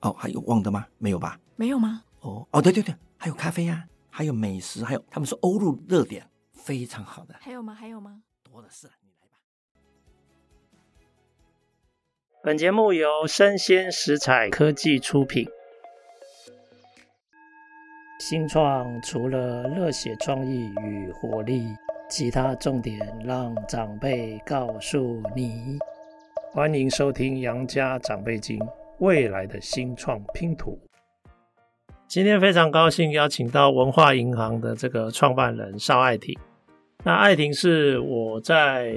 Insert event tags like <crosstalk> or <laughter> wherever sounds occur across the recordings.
哦，还有忘的吗？没有吧？没有吗？哦哦，对对对，还有咖啡呀、啊，还有美食，还有他们说欧陆热点，非常好的。还有吗？还有吗？多的是，你来吧。本节目由生鲜食材科技出品。新创除了热血创意与活力，其他重点让长辈告诉你。欢迎收听《杨家长辈经》。未来的新创拼图。今天非常高兴邀请到文化银行的这个创办人邵爱婷。那爱婷是我在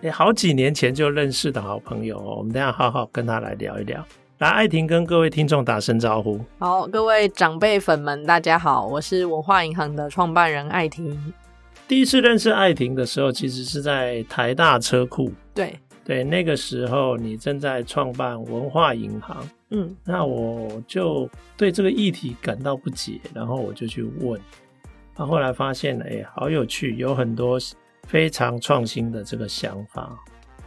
诶好几年前就认识的好朋友哦，我们等一下好好跟他来聊一聊。来，爱婷跟各位听众打声招呼。好，各位长辈粉们，大家好，我是文化银行的创办人爱婷。第一次认识爱婷的时候，其实是在台大车库。对。对，那个时候你正在创办文化银行，嗯，那我就对这个议题感到不解，然后我就去问，那后来发现，哎，好有趣，有很多非常创新的这个想法。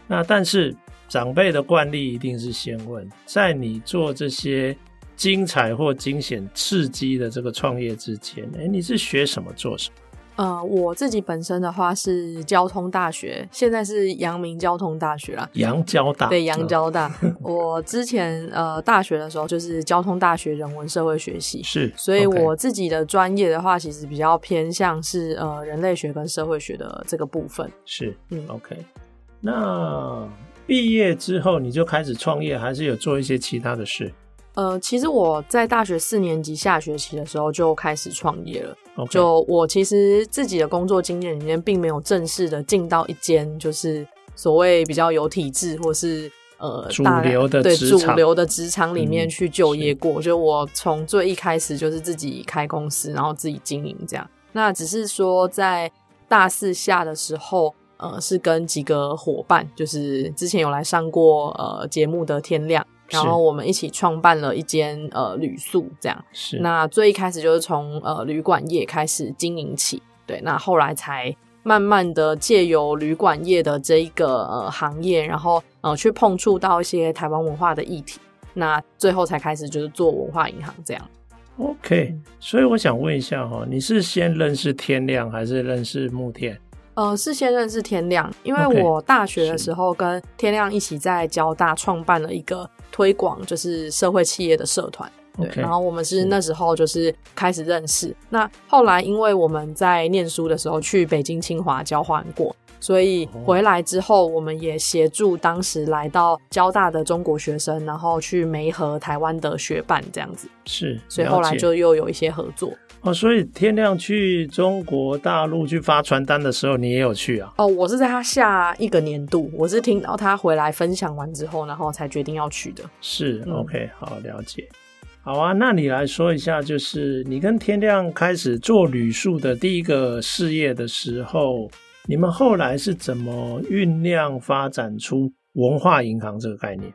那但是长辈的惯例一定是先问，在你做这些精彩或惊险刺激的这个创业之前，哎，你是学什么做什么？呃，我自己本身的话是交通大学，现在是阳明交通大学啦。阳交大，对，阳交大。<laughs> 我之前呃大学的时候就是交通大学人文社会学系，是，所以我自己的专业的话，其实比较偏向是呃人类学跟社会学的这个部分。是，嗯，OK。那毕业之后你就开始创业，还是有做一些其他的事？呃，其实我在大学四年级下学期的时候就开始创业了。就我其实自己的工作经验里面，并没有正式的进到一间就是所谓比较有体制或是呃主流的对主流的职场里面去就业过。嗯、就我从最一开始就是自己开公司，然后自己经营这样。那只是说在大四下的时候，呃，是跟几个伙伴，就是之前有来上过呃节目的天亮。然后我们一起创办了一间呃旅宿，这样。是。那最一开始就是从呃旅馆业开始经营起，对。那后来才慢慢的借由旅馆业的这一个呃行业，然后呃去碰触到一些台湾文化的议题。那最后才开始就是做文化银行这样。OK，所以我想问一下哈，你是先认识天亮还是认识木天？呃，是先认识天亮，因为我大学的时候跟天亮一起在交大创办了一个。推广就是社会企业的社团，对，okay, 然后我们是那时候就是开始认识。那后来因为我们在念书的时候去北京清华交换过，所以回来之后我们也协助当时来到交大的中国学生，然后去媒合台湾的学伴这样子。是，所以后来就又有一些合作。哦，所以天亮去中国大陆去发传单的时候，你也有去啊？哦，我是在他下一个年度，我是听到他回来分享完之后，然后才决定要去的。是，OK，好，了解。好啊，那你来说一下，就是你跟天亮开始做旅宿的第一个事业的时候，你们后来是怎么酝酿发展出文化银行这个概念？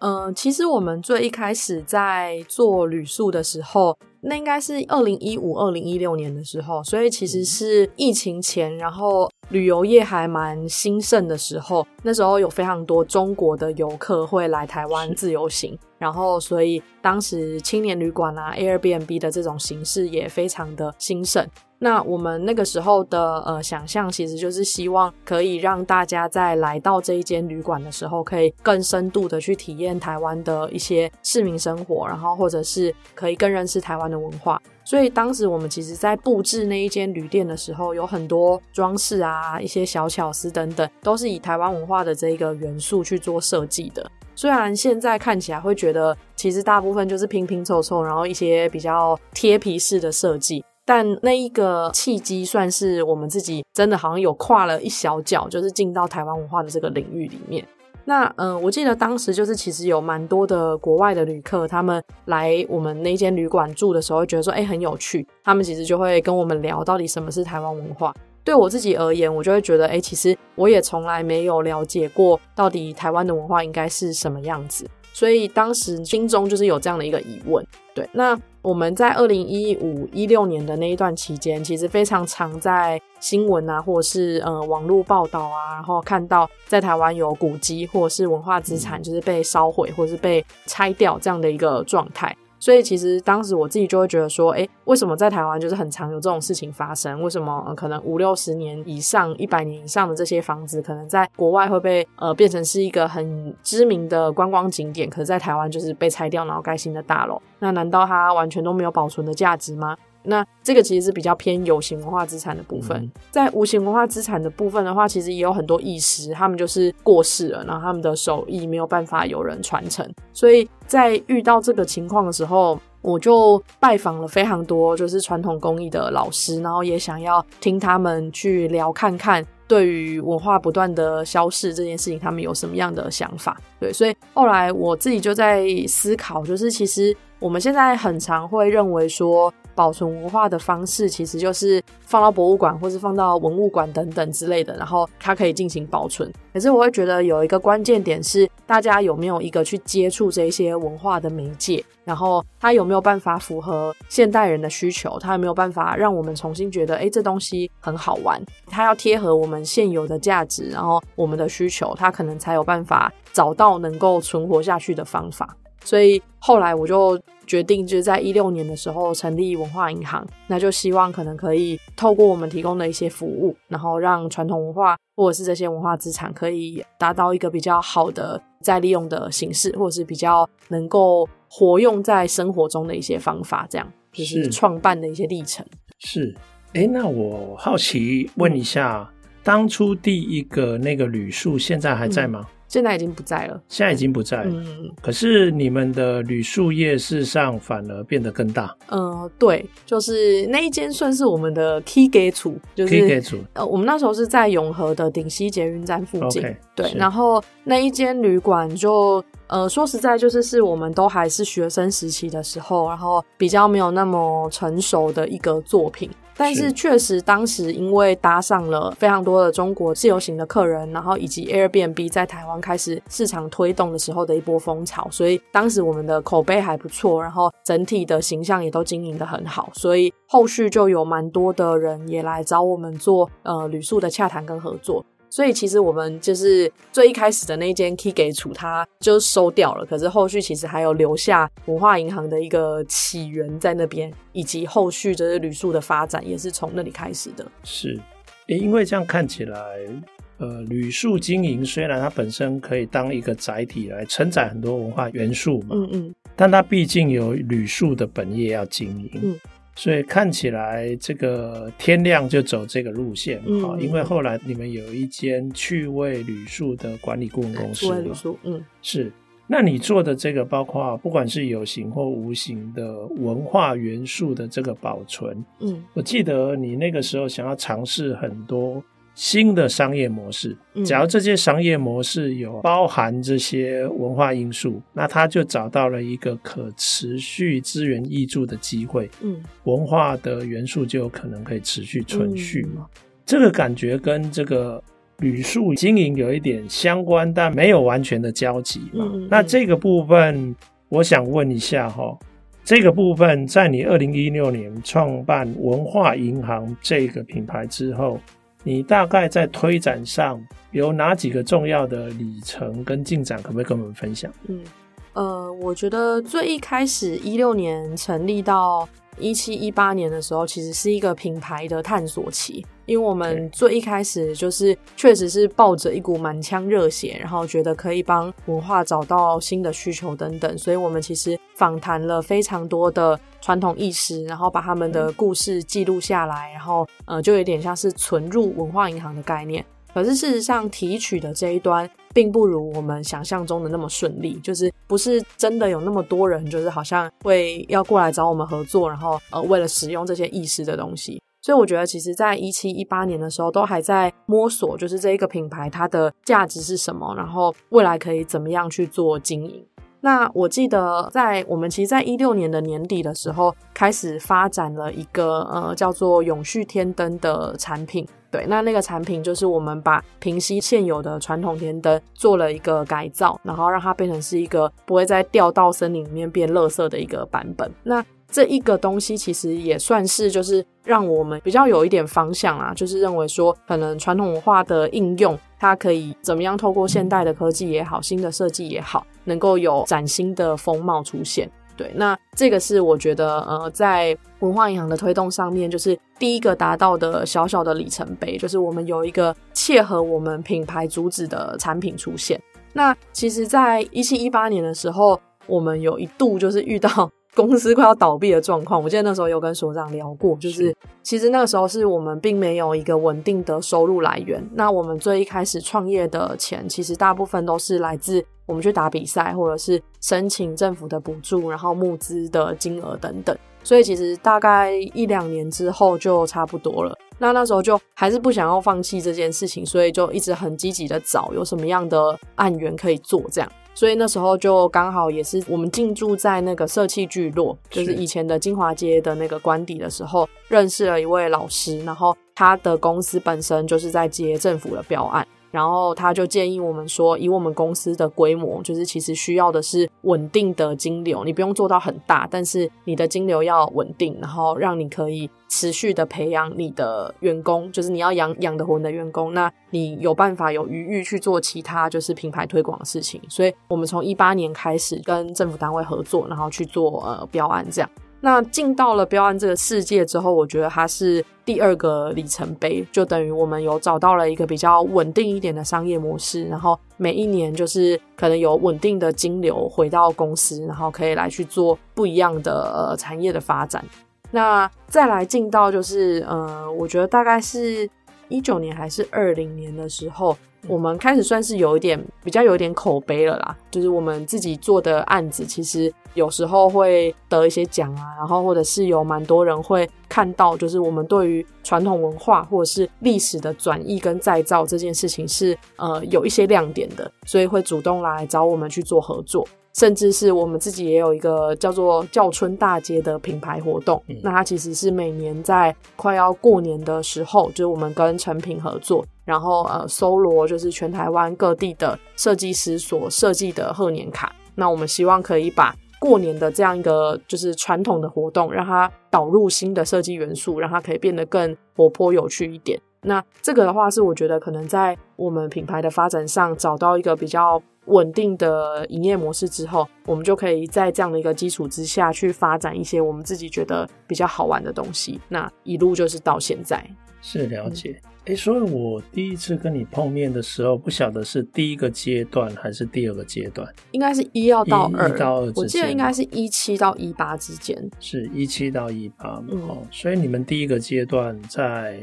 嗯、呃，其实我们最一开始在做旅宿的时候。那应该是二零一五、二零一六年的时候，所以其实是疫情前，然后旅游业还蛮兴盛的时候。那时候有非常多中国的游客会来台湾自由行，然后所以当时青年旅馆啊、Airbnb 的这种形式也非常的兴盛。那我们那个时候的呃想象，其实就是希望可以让大家在来到这一间旅馆的时候，可以更深度的去体验台湾的一些市民生活，然后或者是可以更认识台湾文化。所以当时我们其实在布置那一间旅店的时候，有很多装饰啊、一些小巧思等等，都是以台湾文化的这个元素去做设计的。虽然现在看起来会觉得，其实大部分就是拼拼凑凑，然后一些比较贴皮式的设计。但那一个契机算是我们自己真的好像有跨了一小脚，就是进到台湾文化的这个领域里面。那嗯、我记得当时就是其实有蛮多的国外的旅客，他们来我们那间旅馆住的时候，觉得说，哎、很有趣。他们其实就会跟我们聊到底什么是台湾文化。对我自己而言，我就会觉得，哎、其实我也从来没有了解过到底台湾的文化应该是什么样子。所以当时心中就是有这样的一个疑问。对，那我们在二零一五一六年的那一段期间，其实非常常在新闻啊，或者是呃网络报道啊，然后看到在台湾有古迹或者是文化资产就是被烧毁或者是被拆掉这样的一个状态。所以其实当时我自己就会觉得说，哎，为什么在台湾就是很常有这种事情发生？为什么、可能五六十年以上、一百年以上的这些房子，可能在国外会被呃变成是一个很知名的观光景点，可是在台湾就是被拆掉，然后盖新的大楼？那难道它完全都没有保存的价值吗？那这个其实是比较偏有形文化资产的部分，在无形文化资产的部分的话，其实也有很多艺师，他们就是过世了，然后他们的手艺没有办法有人传承，所以在遇到这个情况的时候，我就拜访了非常多就是传统工艺的老师，然后也想要听他们去聊看看，对于文化不断的消逝这件事情，他们有什么样的想法？对，所以后来我自己就在思考，就是其实我们现在很常会认为说。保存文化的方式其实就是放到博物馆，或是放到文物馆等等之类的，然后它可以进行保存。可是我会觉得有一个关键点是，大家有没有一个去接触这些文化的媒介，然后它有没有办法符合现代人的需求？它有没有办法让我们重新觉得，诶，这东西很好玩？它要贴合我们现有的价值，然后我们的需求，它可能才有办法找到能够存活下去的方法。所以后来我就决定，就是在一六年的时候成立文化银行，那就希望可能可以透过我们提供的一些服务，然后让传统文化或者是这些文化资产可以达到一个比较好的再利用的形式，或者是比较能够活用在生活中的一些方法，这样就是创办的一些历程。是，哎，那我好奇问一下，嗯、当初第一个那个旅宿现在还在吗？嗯现在已经不在了，现在已经不在了。嗯，可是你们的旅宿业事实上反而变得更大。呃，对，就是那一间算是我们的 key gate 处，就是 key gate 处。呃，我们那时候是在永和的顶溪捷运站附近。Okay, 对，然后那一间旅馆就，呃，说实在，就是是我们都还是学生时期的时候，然后比较没有那么成熟的一个作品。但是确实，当时因为搭上了非常多的中国自由行的客人，然后以及 Airbnb 在台湾开始市场推动的时候的一波风潮，所以当时我们的口碑还不错，然后整体的形象也都经营的很好，所以后续就有蛮多的人也来找我们做呃旅宿的洽谈跟合作。所以其实我们就是最一开始的那一间 Key 给处，它就收掉了。可是后续其实还有留下文化银行的一个起源在那边，以及后续就是旅宿的发展也是从那里开始的。是，因为这样看起来，呃，旅宿经营虽然它本身可以当一个载体来承载很多文化元素嘛，嗯嗯，但它毕竟有旅宿的本业要经营。嗯。所以看起来这个天亮就走这个路线啊，嗯、因为后来你们有一间趣味旅宿的管理顾问公司，趣味旅宿，嗯，是。那你做的这个，包括不管是有形或无形的文化元素的这个保存，嗯，我记得你那个时候想要尝试很多。新的商业模式，假如这些商业模式有包含这些文化因素，那他就找到了一个可持续资源挹注的机会。嗯，文化的元素就有可能可以持续存续嘛。嗯，这个感觉跟这个旅宿经营有一点相关，但没有完全的交集嘛。嗯，那这个部分，我想问一下哈，这个部分在你二零一六年创办文化银行这个品牌之后。你大概在推展上有哪几个重要的里程跟进展，可不可以跟我们分享？嗯，呃，我觉得最一开始一六年成立到一七一八年的时候，其实是一个品牌的探索期。因为我们最一开始就是确实是抱着一股满腔热血，然后觉得可以帮文化找到新的需求等等，所以我们其实访谈了非常多的传统艺师，然后把他们的故事记录下来，然后呃，就有点像是存入文化银行的概念。可是事实上，提取的这一端并不如我们想象中的那么顺利，就是不是真的有那么多人，就是好像会要过来找我们合作，然后呃，为了使用这些意识的东西。所以我觉得，其实在一七一八年的时候，都还在摸索，就是这一个品牌它的价值是什么，然后未来可以怎么样去做经营。那我记得在我们其实，在一六年的年底的时候，开始发展了一个呃叫做永续天灯的产品。对，那那个产品就是我们把平溪现有的传统天灯做了一个改造，然后让它变成是一个不会再掉到森林里面变垃圾的一个版本。那这一个东西其实也算是就是让我们比较有一点方向啊，就是认为说可能传统文化的应用。它可以怎么样透过现代的科技也好，新的设计也好，能够有崭新的风貌出现。对，那这个是我觉得呃，在文化银行的推动上面，就是第一个达到的小小的里程碑，就是我们有一个切合我们品牌主旨的产品出现。那其实，在一七一八年的时候，我们有一度就是遇到。公司快要倒闭的状况，我记得那时候有跟所长聊过，就是其实那个时候是我们并没有一个稳定的收入来源。那我们最一开始创业的钱，其实大部分都是来自我们去打比赛，或者是申请政府的补助，然后募资的金额等等。所以其实大概一两年之后就差不多了。那那时候就还是不想要放弃这件事情，所以就一直很积极的找有什么样的案源可以做这样。所以那时候就刚好也是我们进驻在那个社企聚落，就是以前的金华街的那个官邸的时候，认识了一位老师，然后他的公司本身就是在接政府的标案。然后他就建议我们说，以我们公司的规模，就是其实需要的是稳定的金流，你不用做到很大，但是你的金流要稳定，然后让你可以持续的培养你的员工，就是你要养养得活你的员工，那你有办法有余裕去做其他就是品牌推广的事情。所以我们从一八年开始跟政府单位合作，然后去做呃标案这样。那进到了标案这个世界之后，我觉得它是第二个里程碑，就等于我们有找到了一个比较稳定一点的商业模式，然后每一年就是可能有稳定的金流回到公司，然后可以来去做不一样的呃产业的发展。那再来进到就是呃，我觉得大概是一九年还是二零年的时候。我们开始算是有一点比较有一点口碑了啦，就是我们自己做的案子，其实有时候会得一些奖啊，然后或者是有蛮多人会看到，就是我们对于传统文化或者是历史的转译跟再造这件事情是呃有一些亮点的，所以会主动来找我们去做合作。甚至是我们自己也有一个叫做“叫春大街”的品牌活动，嗯、那它其实是每年在快要过年的时候，就是我们跟成品合作，然后呃搜罗就是全台湾各地的设计师所设计的贺年卡。那我们希望可以把过年的这样一个就是传统的活动，让它导入新的设计元素，让它可以变得更活泼有趣一点。那这个的话是我觉得可能在我们品牌的发展上找到一个比较。稳定的营业模式之后，我们就可以在这样的一个基础之下去发展一些我们自己觉得比较好玩的东西。那一路就是到现在，是了解。哎、嗯，所以我第一次跟你碰面的时候，不晓得是第一个阶段还是第二个阶段，应该是一要到二，一到二，我记得应该是一七到一八之间，是一七到一八。哦，所以你们第一个阶段在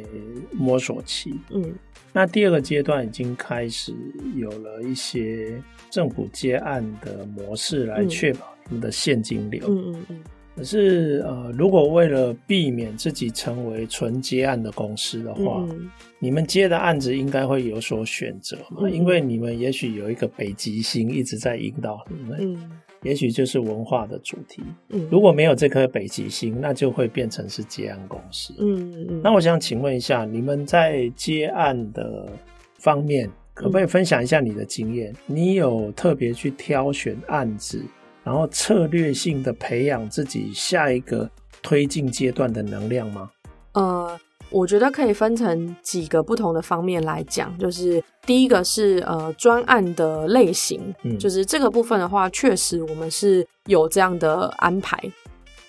摸索期，嗯。那第二个阶段已经开始有了一些政府接案的模式来确保你们的现金流。嗯嗯嗯。可是呃，如果为了避免自己成为纯接案的公司的话，嗯，你们接的案子应该会有所选择嘛？因为你们也许有一个北极星一直在引导你们。嗯。也许就是文化的主题。嗯，如果没有这颗北极星，那就会变成是接案公司。嗯嗯嗯。那我想请问一下，你们在接案的方面，可不可以分享一下你的经验？嗯，你有特别去挑选案子，然后策略性的培养自己下一个推进阶段的能量吗？呃。我觉得可以分成几个不同的方面来讲，就是第一个是呃专案的类型，嗯，就是这个部分的话，确实我们是有这样的安排。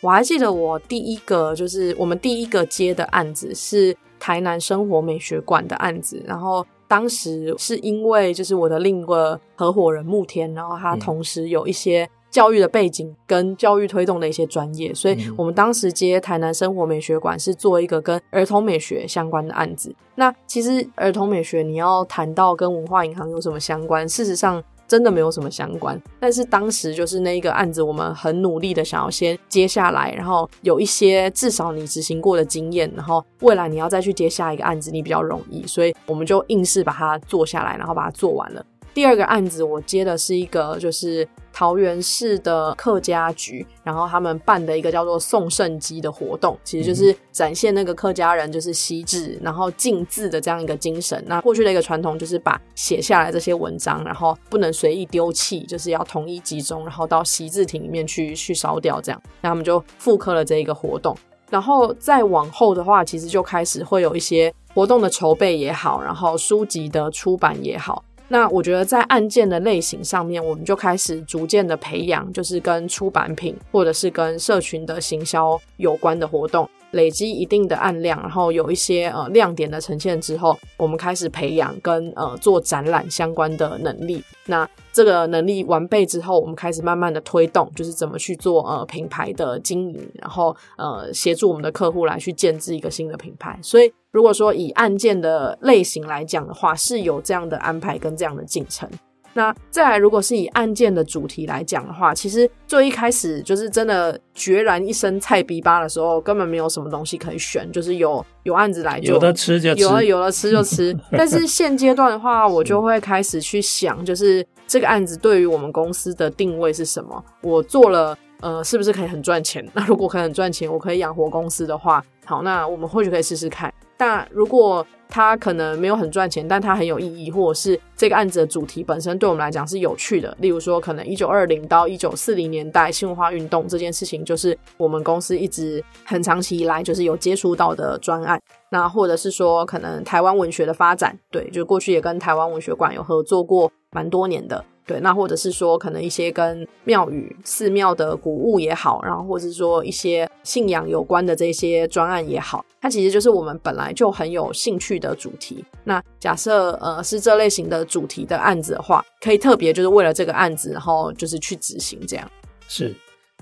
我还记得我第一个就是我们第一个接的案子是台南生活美学馆的案子，然后当时是因为就是我的另一个合伙人慕天，然后他同时有一些。教育的背景跟教育推动的一些专业，所以我们当时接台南生活美学馆是做一个跟儿童美学相关的案子。那其实儿童美学你要谈到跟文化银行有什么相关，事实上真的没有什么相关。但是当时就是那一个案子，我们很努力的想要先接下来，然后有一些至少你执行过的经验，然后未来你要再去接下一个案子，你比较容易，所以我们就硬是把它做下来，然后把它做完了。第二个案子我接的是一个就是桃园市的客家局，然后他们办的一个叫做送圣机的活动，其实就是展现那个客家人就是惜字，然后敬字的这样一个精神。那过去的一个传统就是把写下来这些文章，然后不能随意丢弃，就是要统一集中，然后到习字亭里面去去烧掉这样。那他们就复刻了这一个活动，然后再往后的话，其实就开始会有一些活动的筹备也好，然后书籍的出版也好。那我觉得在案件的类型上面，我们就开始逐渐的培养，就是跟出版品或者是跟社群的行销有关的活动，累积一定的案量，然后有一些呃亮点的呈现之后，我们开始培养跟呃做展览相关的能力。那这个能力完备之后，我们开始慢慢的推动，就是怎么去做呃品牌的经营，然后呃协助我们的客户来去建置一个新的品牌。所以。如果说以案件的类型来讲的话，是有这样的安排跟这样的进程。那再来，如果是以案件的主题来讲的话，其实最一开始就是真的决然一身菜逼巴的时候，根本没有什么东西可以选，就是有有案子来就有的吃就吃，有了有的吃就吃。<laughs> 但是现阶段的话，我就会开始去想，就是这个案子对于我们公司的定位是什么？我做了，呃，是不是可以很赚钱？那如果可以很赚钱，我可以养活公司的话，好，那我们或许可以试试看。那如果它可能没有很赚钱，但它很有意义，或者是这个案子的主题本身对我们来讲是有趣的，例如说可能一九二零到一九四零年代新文化运动这件事情，就是我们公司一直很长期以来就是有接触到的专案。那或者是说可能台湾文学的发展，对，就过去也跟台湾文学馆有合作过蛮多年的。对，那或者是说，可能一些跟庙宇、寺庙的古物也好，然后或者是说一些信仰有关的这些专案也好，它其实就是我们本来就很有兴趣的主题。那假设呃是这类型的主题的案子的话，可以特别就是为了这个案子，然后就是去执行这样。是，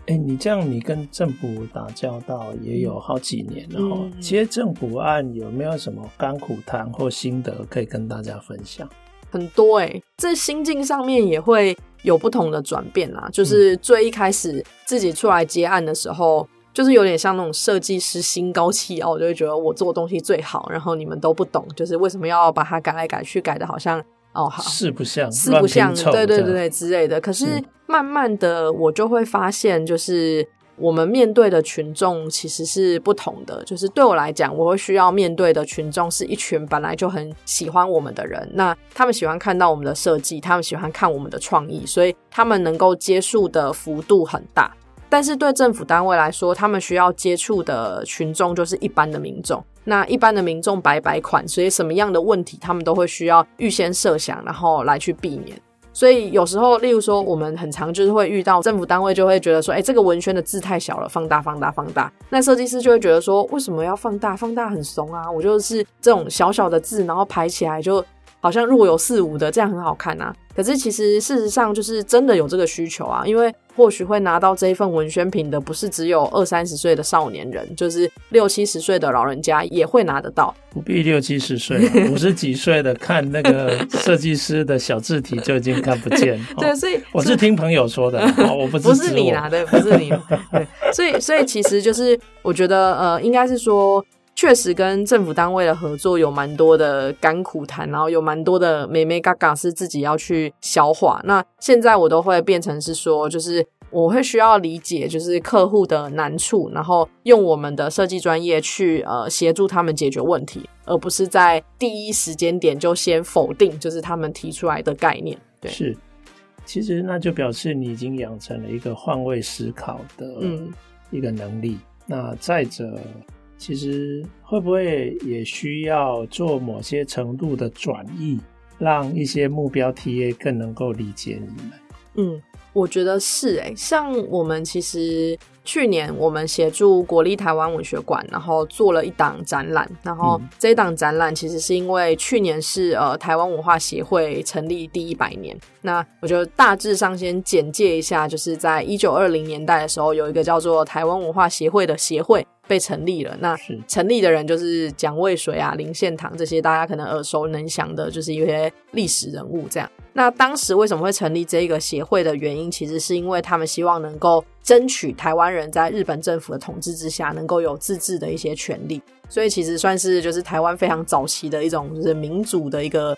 哎，你这样你跟政府打交道也有好几年了哈，嗯、其实政府案有没有什么甘苦谈或心得可以跟大家分享？很多哎、欸，这心境上面也会有不同的转变啦。就是最一开始自己出来接案的时候，就是有点像那种设计师心高气傲，就会觉得我做的东西最好，然后你们都不懂，就是为什么要把它改来改去，改的好像哦好四不像，四不像，对对对对之类的。可是慢慢的，我就会发现，就是。我们面对的群众其实是不同的，就是对我来讲，我会需要面对的群众是一群本来就很喜欢我们的人，那他们喜欢看到我们的设计，他们喜欢看我们的创意，所以他们能够接触的幅度很大。但是对政府单位来说，他们需要接触的群众就是一般的民众，那一般的民众百百款，所以什么样的问题，他们都会需要预先设想，然后来去避免。所以有时候，例如说，我们很常就是会遇到政府单位就会觉得说，哎，这个文宣的字太小了，放大、放大、放大。那设计师就会觉得说，为什么要放大？放大很怂啊！我就是这种小小的字，然后排起来就好像若有似无的，这样很好看啊。可是其实事实上就是真的有这个需求啊，因为或许会拿到这一份文宣品的不是只有二三十岁的少年人，就是六七十岁的老人家也会拿得到。不必六七十岁，<laughs> 五十几岁的看那个设计师的小字体就已经看不见。<laughs> 对，所以我是听朋友说的，我不不是你拿的，不是你。对，所以所以其实就是我觉得呃，应该是说。确实跟政府单位的合作有蛮多的甘苦谈，然后有蛮多的美眉嘎嘎是自己要去消化。那现在我都会变成是说，就是我会需要理解，就是客户的难处，然后用我们的设计专业去呃协助他们解决问题，而不是在第一时间点就先否定，就是他们提出来的概念。对，是，其实那就表示你已经养成了一个换位思考的一个能力。嗯、那再者。其实会不会也需要做某些程度的转译，让一些目标 TA 更能够理解你们？嗯，我觉得是诶，像我们其实。去年我们协助国立台湾文学馆，然后做了一档展览。然后这一档展览其实是因为去年是呃台湾文化协会成立第一百年。那我觉得大致上先简介一下，就是在一九二零年代的时候，有一个叫做台湾文化协会的协会被成立了。那成立的人就是蒋渭水啊、林献堂这些大家可能耳熟能详的，就是一些历史人物这样。那当时为什么会成立这个协会的原因，其实是因为他们希望能够争取台湾人在日本政府的统治之下，能够有自治的一些权利。所以其实算是就是台湾非常早期的一种就是民主的一个，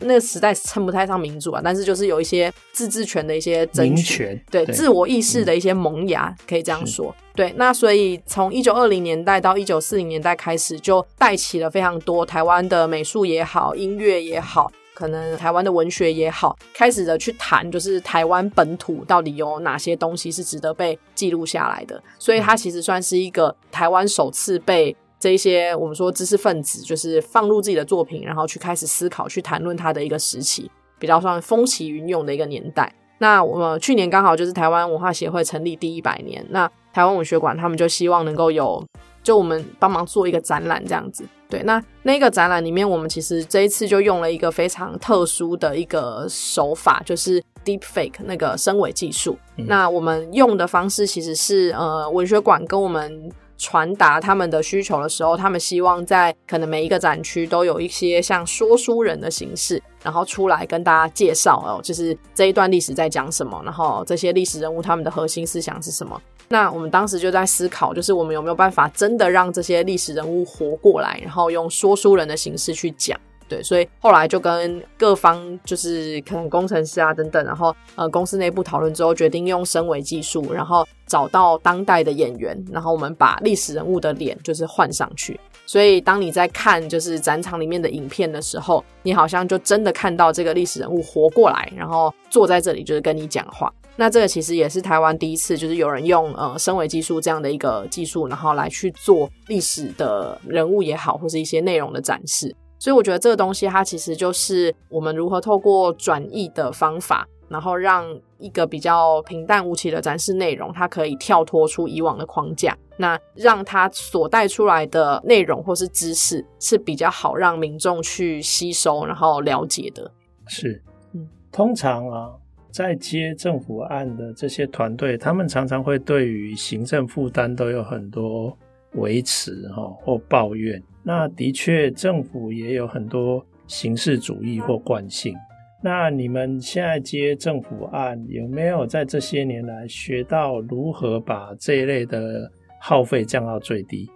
那个时代称不太上民主啊，但是就是有一些自治权的一些争取，对，对自我意识的一些萌芽，可以这样说。对，那所以从一九二零年代到一九四零年代开始，就带起了非常多台湾的美术也好，音乐也好。可能台湾的文学也好，开始的去谈，就是台湾本土到底有哪些东西是值得被记录下来的。所以它其实算是一个台湾首次被这一些我们说知识分子，就是放入自己的作品，然后去开始思考、去谈论它的一个时期，比较算风起云涌的一个年代。那我们去年刚好就是台湾文化协会成立第一百年，那台湾文学馆他们就希望能够有。就我们帮忙做一个展览这样子，对，那那个展览里面，我们其实这一次就用了一个非常特殊的一个手法，就是 Deep Fake 那个声伪技术。嗯。那我们用的方式其实是，呃，文学馆跟我们传达他们的需求的时候，他们希望在可能每一个展区都有一些像说书人的形式，然后出来跟大家介绍哦，就是这一段历史在讲什么，然后这些历史人物他们的核心思想是什么。那我们当时就在思考，就是我们有没有办法真的让这些历史人物活过来，然后用说书人的形式去讲。对，所以后来就跟各方，就是可能工程师啊等等，然后呃公司内部讨论之后，决定用声维技术，然后找到当代的演员，然后我们把历史人物的脸就是换上去。所以当你在看就是展场里面的影片的时候，你好像就真的看到这个历史人物活过来，然后坐在这里就是跟你讲话。那这个其实也是台湾第一次，就是有人用呃深伪技术这样的一个技术，然后来去做历史的人物也好，或是一些内容的展示。所以我觉得这个东西它其实就是我们如何透过转译的方法，然后让一个比较平淡无奇的展示内容，它可以跳脱出以往的框架，那让它所带出来的内容或是知识是比较好让民众去吸收，然后了解的。是，嗯，通常啊。在接政府案的这些团队，他们常常会对于行政负担都有很多维持哈或抱怨。那的确，政府也有很多形式主义或惯性。那你们现在接政府案，有没有在这些年来学到如何把这一类的耗费降到最低？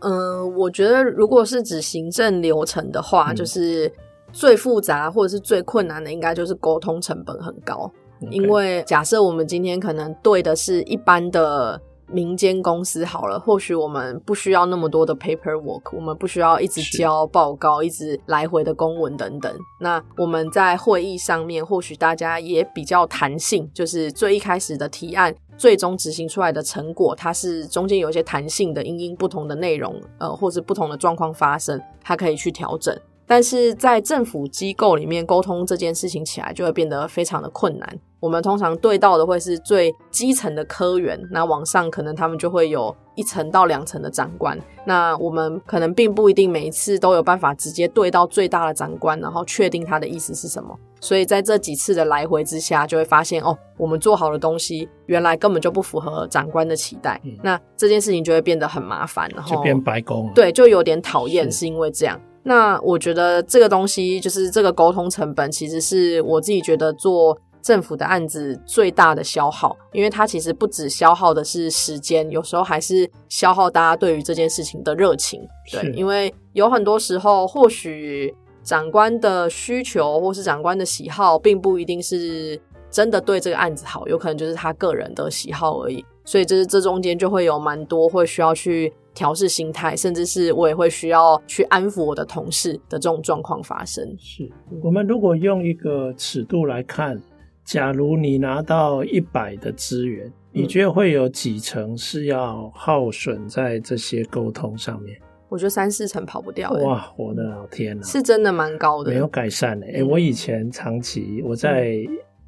嗯、呃，我觉得如果是指行政流程的话，嗯、就是。最复杂或者是最困难的，应该就是沟通成本很高。因为假设我们今天可能对的是一般的民间公司好了，或许我们不需要那么多的 paperwork，我们不需要一直交报告，一直来回的公文等等。那我们在会议上面，或许大家也比较弹性，就是最一开始的提案，最终执行出来的成果，它是中间有一些弹性的，因应不同的内容，呃，或是不同的状况发生，它可以去调整。但是在政府机构里面沟通这件事情起来就会变得非常的困难。我们通常对到的会是最基层的科员，那往上可能他们就会有一层到两层的长官。那我们可能并不一定每一次都有办法直接对到最大的长官，然后确定他的意思是什么。所以在这几次的来回之下，就会发现哦，我们做好的东西原来根本就不符合长官的期待。嗯、那这件事情就会变得很麻烦，然后就变白宫了。对，就有点讨厌，是因为这样。那我觉得这个东西就是这个沟通成本，其实是我自己觉得做政府的案子最大的消耗，因为它其实不止消耗的是时间，有时候还是消耗大家对于这件事情的热情。对，因为有很多时候，或许长官的需求或是长官的喜好，并不一定是真的对这个案子好，有可能就是他个人的喜好而已。所以这是这中间就会有蛮多会需要去。调试心态，甚至是我也会需要去安抚我的同事的这种状况发生。是我们如果用一个尺度来看，假如你拿到一百的资源，嗯，你觉得会有几成是要耗损在这些沟通上面？我觉得三四成跑不掉。哇，我的老天呐，是真的蛮高的，没有改善的。哎，我以前长期我在，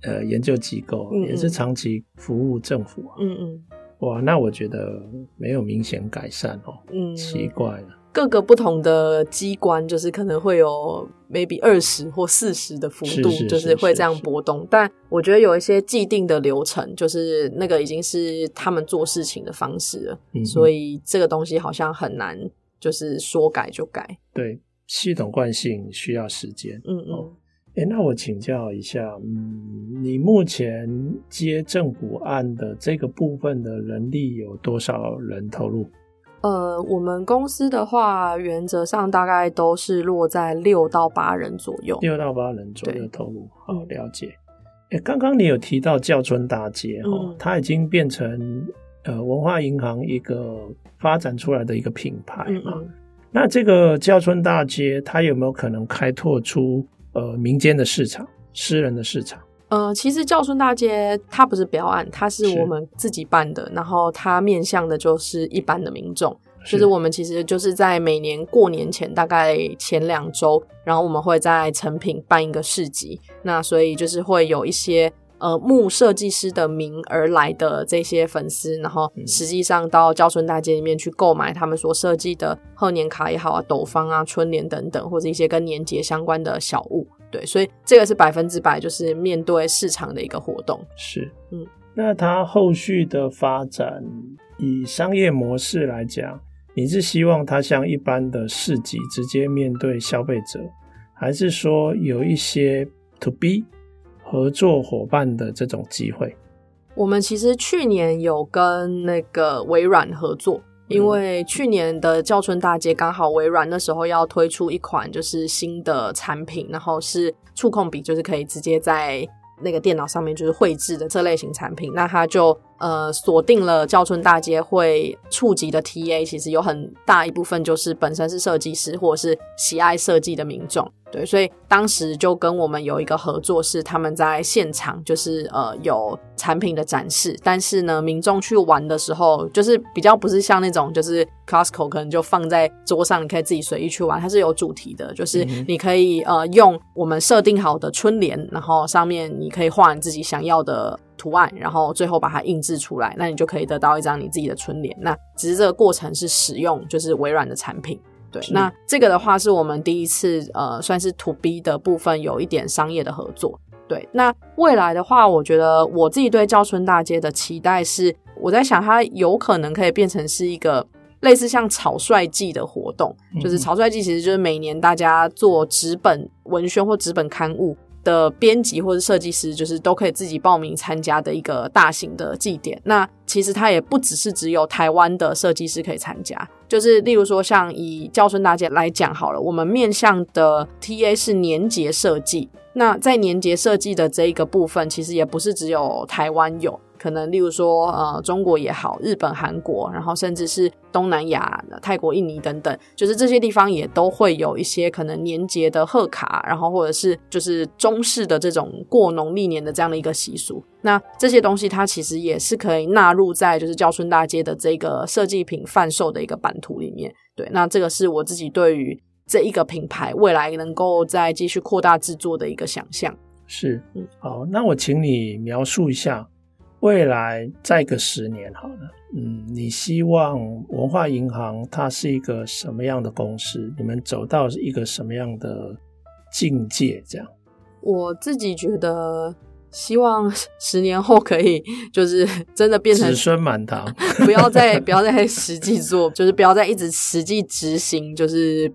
嗯，呃研究机构，嗯嗯，也是长期服务政府啊。嗯嗯。哇，那我觉得没有明显改善哦。嗯，奇怪了。各个不同的机关，就是可能会有 maybe 二十或四十的幅度，就是会这样波动。但我觉得有一些既定的流程，就是那个已经是他们做事情的方式了。嗯，所以这个东西好像很难，就是说改就改。对，系统惯性需要时间。嗯嗯。哎，那我请教一下，嗯，你目前接政府案的这个部分的人力有多少人投入？呃，我们公司的话，原则上大概都是落在六到八人左右，六到八人左右投入。好，了解。哎，刚刚你有提到教村大街哈，嗯，它已经变成呃文化银行一个发展出来的一个品牌嘛。那这个教村大街，它有没有可能开拓出？呃，民间的市场，私人的市场。呃，其实教顺大街它不是标案，它是我们自己办的，然后它面向的就是一般的民众。就是我们其实就是在每年过年前大概前两周，然后我们会在成品办一个市集，那所以就是会有一些。呃，木设计师的名而来的这些粉丝，然后实际上到交春大街里面去购买他们所设计的贺年卡也好啊、斗方啊、春联等等，或者一些跟年节相关的小物。对，所以这个是百分之百就是面对市场的一个活动。是，嗯，那它后续的发展，以商业模式来讲，你是希望它像一般的市集直接面对消费者，还是说有一些 to B？合作伙伴的这种机会，我们其实去年有跟那个微软合作，因为去年的叫春大街刚好微软那时候要推出一款就是新的产品，然后是触控笔，就是可以直接在那个电脑上面就是绘制的这类型产品，那它就呃锁定了叫春大街会触及的 TA，其实有很大一部分就是本身是设计师或者是喜爱设计的民众。对，所以当时就跟我们有一个合作，是他们在现场就是呃有产品的展示，但是呢，民众去玩的时候，就是比较不是像那种就是 Costco 可能就放在桌上，你可以自己随意去玩，它是有主题的，就是你可以呃用我们设定好的春联，然后上面你可以画你自己想要的图案，然后最后把它印制出来，那你就可以得到一张你自己的春联。那只是这个过程是使用就是微软的产品。对，那这个的话是我们第一次呃，算是 to B 的部分有一点商业的合作。对，那未来的话，我觉得我自己对教春大街的期待是，我在想它有可能可以变成是一个类似像草率季的活动，嗯、就是草率季其实就是每年大家做纸本文宣或纸本刊物的编辑或者设计师，就是都可以自己报名参加的一个大型的祭典。那其实它也不只是只有台湾的设计师可以参加。就是例如说，像以教春大姐来讲好了，我们面向的 TA 是年节设计。那在年节设计的这一个部分，其实也不是只有台湾有。可能例如说，呃，中国也好，日本、韩国，然后甚至是东南亚、泰国、印尼等等，就是这些地方也都会有一些可能年节的贺卡，然后或者是就是中式的这种过农历年的这样的一个习俗。那这些东西它其实也是可以纳入在就是教春大街的这个设计品贩售的一个版图里面。对，那这个是我自己对于这一个品牌未来能够再继续扩大制作的一个想象。是，嗯，好，那我请你描述一下。未来再个十年好了，嗯，你希望文化银行它是一个什么样的公司？你们走到一个什么样的境界？这样，我自己觉得，希望十年后可以就是真的变成子孙满堂，<laughs> 不要再不要再实际做，<laughs> 就是不要再一直实际执行，就是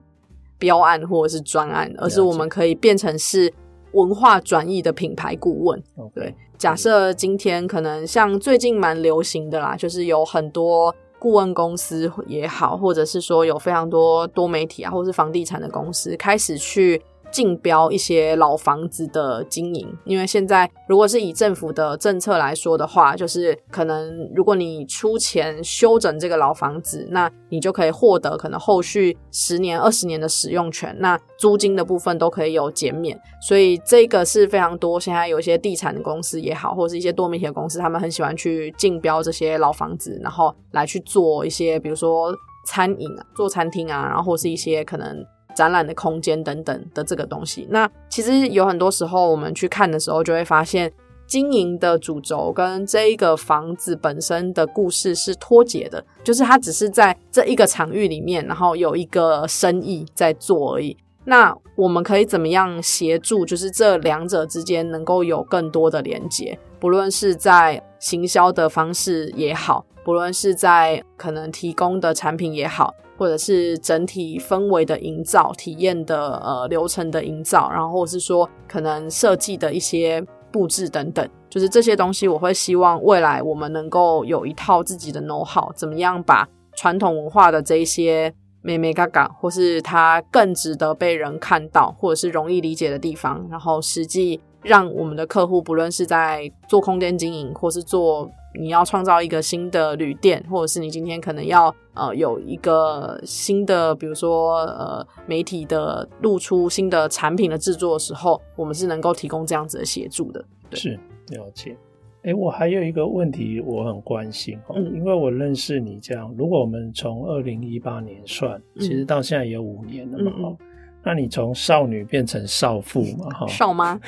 标案或者是专案，而是我们可以变成是文化转移的品牌顾问。对。假设今天可能像最近蛮流行的啦，就是有很多顾问公司也好，或者是说有非常多多媒体啊，或者是房地产的公司开始去。竞标一些老房子的经营，因为现在如果是以政府的政策来说的话，就是可能如果你出钱修整这个老房子，那你就可以获得可能后续十年、二十年的使用权，那租金的部分都可以有减免。所以这个是非常多，现在有一些地产公司也好，或者是一些多媒体的公司，他们很喜欢去竞标这些老房子，然后来去做一些，比如说餐饮啊，做餐厅啊，然后或是一些可能。展览的空间等等的这个东西，那其实有很多时候我们去看的时候，就会发现经营的主轴跟这一个房子本身的故事是脱节的，就是它只是在这一个场域里面，然后有一个生意在做而已。那我们可以怎么样协助，就是这两者之间能够有更多的连接，不论是在行销的方式也好，不论是在可能提供的产品也好。或者是整体氛围的营造、体验的呃流程的营造，然后或是说可能设计的一些布置等等，就是这些东西，我会希望未来我们能够有一套自己的 know-how，怎么样把传统文化的这一些美美嘎嘎，或是它更值得被人看到，或者是容易理解的地方，然后实际让我们的客户，不论是在做空间经营，或是做。你要创造一个新的旅店，或者是你今天可能要呃有一个新的，比如说呃媒体的露出新的产品的制作的时候，我们是能够提供这样子的协助的。是了解。哎，我还有一个问题我很关心哦，嗯，因为我认识你这样，如果我们从二零一八年算，其实到现在也有五年了嘛，哈，嗯，那你从少女变成少妇嘛，哈，少妈，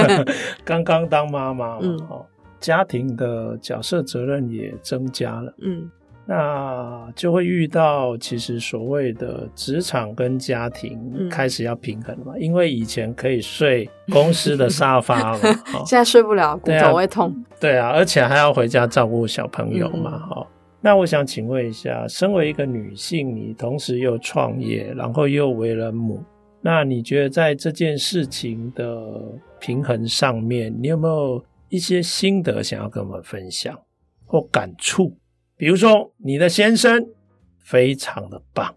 <laughs> 刚刚当妈妈嘛，嗯，家庭的角色责任也增加了，嗯，那就会遇到其实所谓的职场跟家庭开始要平衡了嘛，嗯、因为以前可以睡公司的沙发嘛，<laughs> 现在睡不了，骨头会痛。对、啊，对啊，而且还要回家照顾小朋友嘛，哈、嗯。那我想请问一下，身为一个女性，你同时又创业，然后又为人母，那你觉得在这件事情的平衡上面，你有没有？一些心得想要跟我们分享或感触，比如说你的先生非常的棒，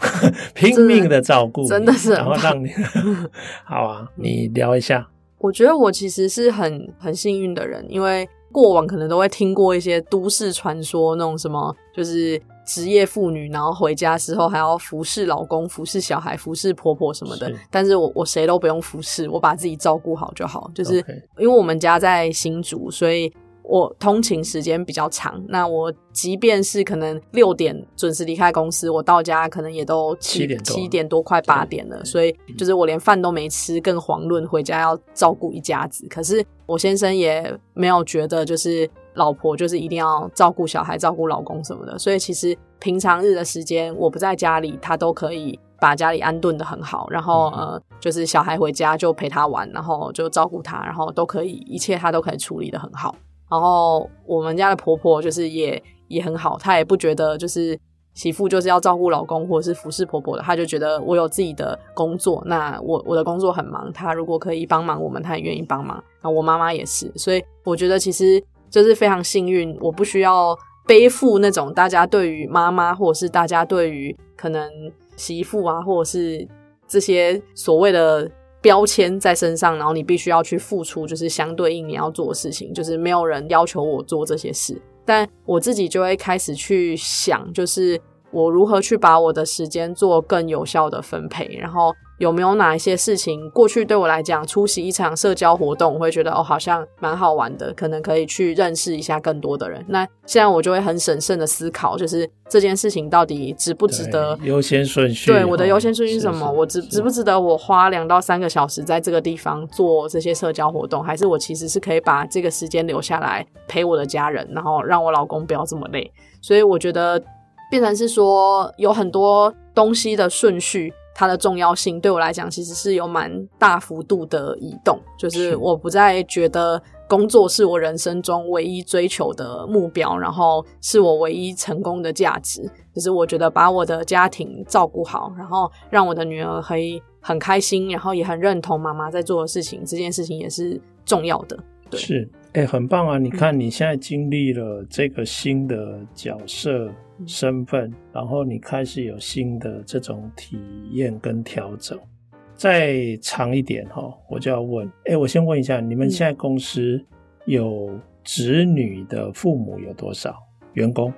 <laughs> 拼命的照顾，真的是，然后让你 <laughs> 好啊，你聊一下。我觉得我其实是很很幸运的人，因为过往可能都会听过一些都市传说，那种什么就是。职业妇女，然后回家之后还要服侍老公、服侍小孩、服侍婆婆什么的。是但是我我谁都不用服侍，我把自己照顾好就好。就是因为我们家在新竹，所以我通勤时间比较长。那我即便是可能六点准时离开公司，我到家可能也都七点七点多快八点了。所以就是我连饭都没吃，更遑论回家要照顾一家子。可是我先生也没有觉得就是。老婆就是一定要照顾小孩、照顾老公什么的，所以其实平常日的时间我不在家里，她都可以把家里安顿的很好。然后呃，就是小孩回家就陪他玩，然后就照顾他，然后都可以，一切她都可以处理的很好。然后我们家的婆婆就是也也很好，她也不觉得就是媳妇就是要照顾老公或者是服侍婆婆的，她就觉得我有自己的工作，那我我的工作很忙，她如果可以帮忙我们，她也愿意帮忙。那我妈妈也是，所以我觉得其实。就是非常幸运，我不需要背负那种大家对于妈妈，或者是大家对于可能媳妇啊，或者是这些所谓的标签在身上，然后你必须要去付出，就是相对应你要做的事情，就是没有人要求我做这些事，但我自己就会开始去想，就是我如何去把我的时间做更有效的分配，然后。有没有哪一些事情，过去对我来讲，出席一场社交活动，我会觉得哦，好像蛮好玩的，可能可以去认识一下更多的人。那现在我就会很审慎的思考，就是这件事情到底值不值得优先顺序？对，我的优先顺序是什么？是是是我值值不值得我花两到三个小时在这个地方做这些社交活动，还是我其实是可以把这个时间留下来陪我的家人，然后让我老公不要这么累？所以我觉得变成是说有很多东西的顺序。它的重要性对我来讲，其实是有蛮大幅度的移动，就是我不再觉得工作是我人生中唯一追求的目标，然后是我唯一成功的价值。就是我觉得把我的家庭照顾好，然后让我的女儿可以很开心，然后也很认同妈妈在做的事情，这件事情也是重要的。对。是，哎、欸，很棒啊！你看你现在经历了这个新的角色。身份，然后你开始有新的这种体验跟调整，再长一点哈，我就要问，哎，我先问一下，你们现在公司有子女的父母有多少员工？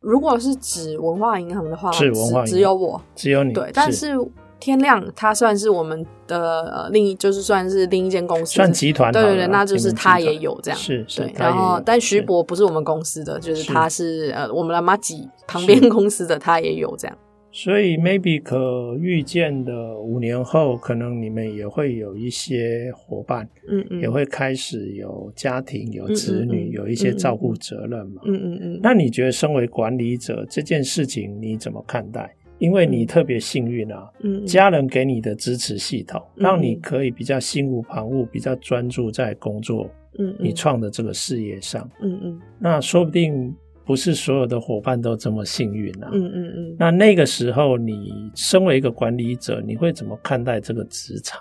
如果是指文化银行的话，是文化银行，只有我，只有你，对，但是。天亮，他算是我们的呃另一，就是算是另一间公司，算集团。对对对，那就是他也有这样。是是。对，然后但徐博不是我们公司的，就是他是呃我们的麻吉旁边公司的，他也有这样。所以 maybe 可预见的五年后，可能你们也会有一些伙伴，嗯嗯，也会开始有家庭、有子女、有一些照顾责任嘛。嗯嗯嗯。那你觉得身为管理者这件事情你怎么看待？因为你特别幸运啊，嗯，家人给你的支持系统，嗯，让你可以比较心无旁骛，比较专注在工作，嗯，你创的这个事业上，嗯嗯，那说不定不是所有的伙伴都这么幸运啊。嗯嗯嗯。那那个时候，你身为一个管理者，你会怎么看待这个职场？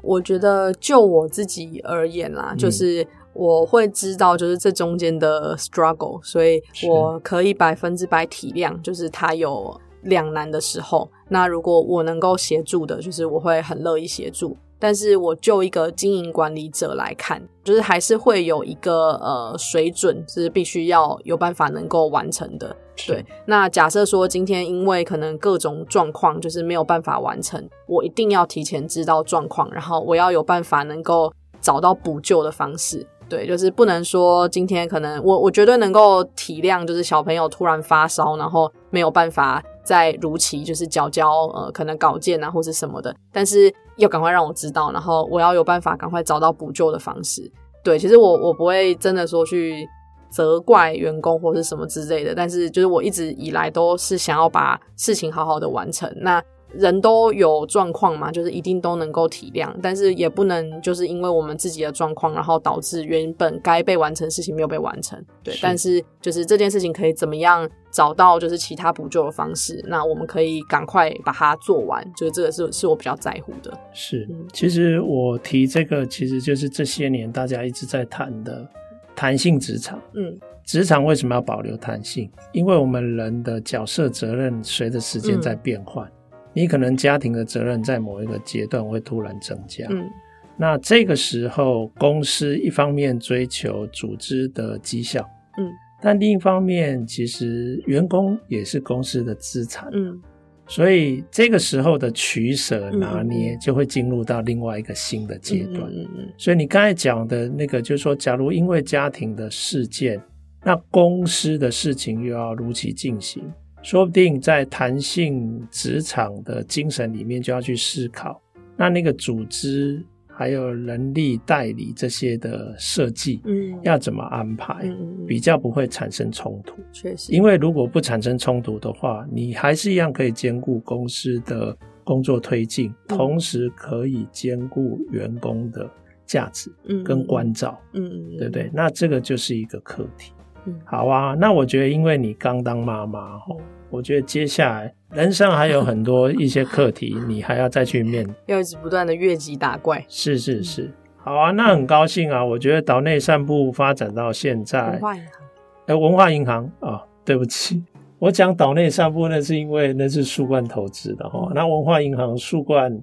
我觉得就我自己而言啦，嗯、就是我会知道，就是这中间的 struggle，所以我可以百分之百体谅，就是他有两难的时候。那如果我能够协助的，就是我会很乐意协助。但是我就一个经营管理者来看，就是还是会有一个呃水准，就是必须要有办法能够完成的。对，那假设说今天因为可能各种状况，就是没有办法完成，我一定要提前知道状况，然后我要有办法能够找到补救的方式。对，就是不能说今天可能我我绝对能够体谅，就是小朋友突然发烧，然后没有办法在如期就是交交呃可能稿件啊或是什么的，但是。要赶快让我知道，然后我要有办法赶快找到补救的方式。对，其实我我不会真的说去责怪员工或是什么之类的，但是就是我一直以来都是想要把事情好好的完成。那人都有状况嘛，就是一定都能够体谅，但是也不能就是因为我们自己的状况，然后导致原本该被完成的事情没有被完成。对，是。但是就是这件事情可以怎么样找到就是其他补救的方式？那我们可以赶快把它做完，就是这个是是我比较在乎的。是，其实我提这个其实就是这些年大家一直在谈的弹性职场。嗯，职场为什么要保留弹性？因为我们人的角色责任随着时间在变换。嗯你可能家庭的责任在某一个阶段会突然增加，嗯，那这个时候公司一方面追求组织的绩效，嗯，但另一方面其实员工也是公司的资产，嗯，所以这个时候的取舍拿捏就会进入到另外一个新的阶段，嗯嗯，所以你刚才讲的那个就是说，假如因为家庭的事件，那公司的事情又要如期进行。说不定在弹性职场的精神里面，就要去思考，那那个组织还有人力代理这些的设计，嗯，要怎么安排，嗯，比较不会产生冲突。确实，因为如果不产生冲突的话，你还是一样可以兼顾公司的工作推进，同时可以兼顾员工的价值，嗯，跟关照，嗯，对不对？那这个就是一个课题。好啊，那我觉得，因为你刚当妈妈吼，我觉得接下来人生还有很多一些课题，你还要再去面，<laughs> 要一直不断的越级打怪。是是是，好啊，那很高兴啊，我觉得岛内散步发展到现在，文化银行，哎，文化银行啊，对不起，我讲岛内散步那是因为那是树冠投资的哈，那文化银行树冠。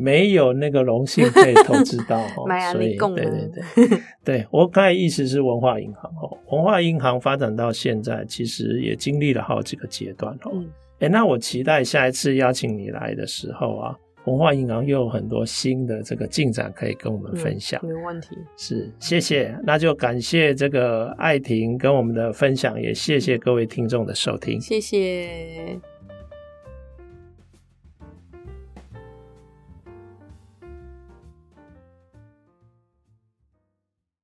没有那个荣幸可以投资到 <laughs> 哈，所以对对对，对 <laughs> 我刚才意思是文化银行哦，文化银行发展到现在，其实也经历了好几个阶段哦。哎，那我期待下一次邀请你来的时候啊，文化银行又有很多新的这个进展可以跟我们分享。没问题，是谢谢，那就感谢这个艾婷跟我们的分享，也谢谢各位听众的收听，谢谢。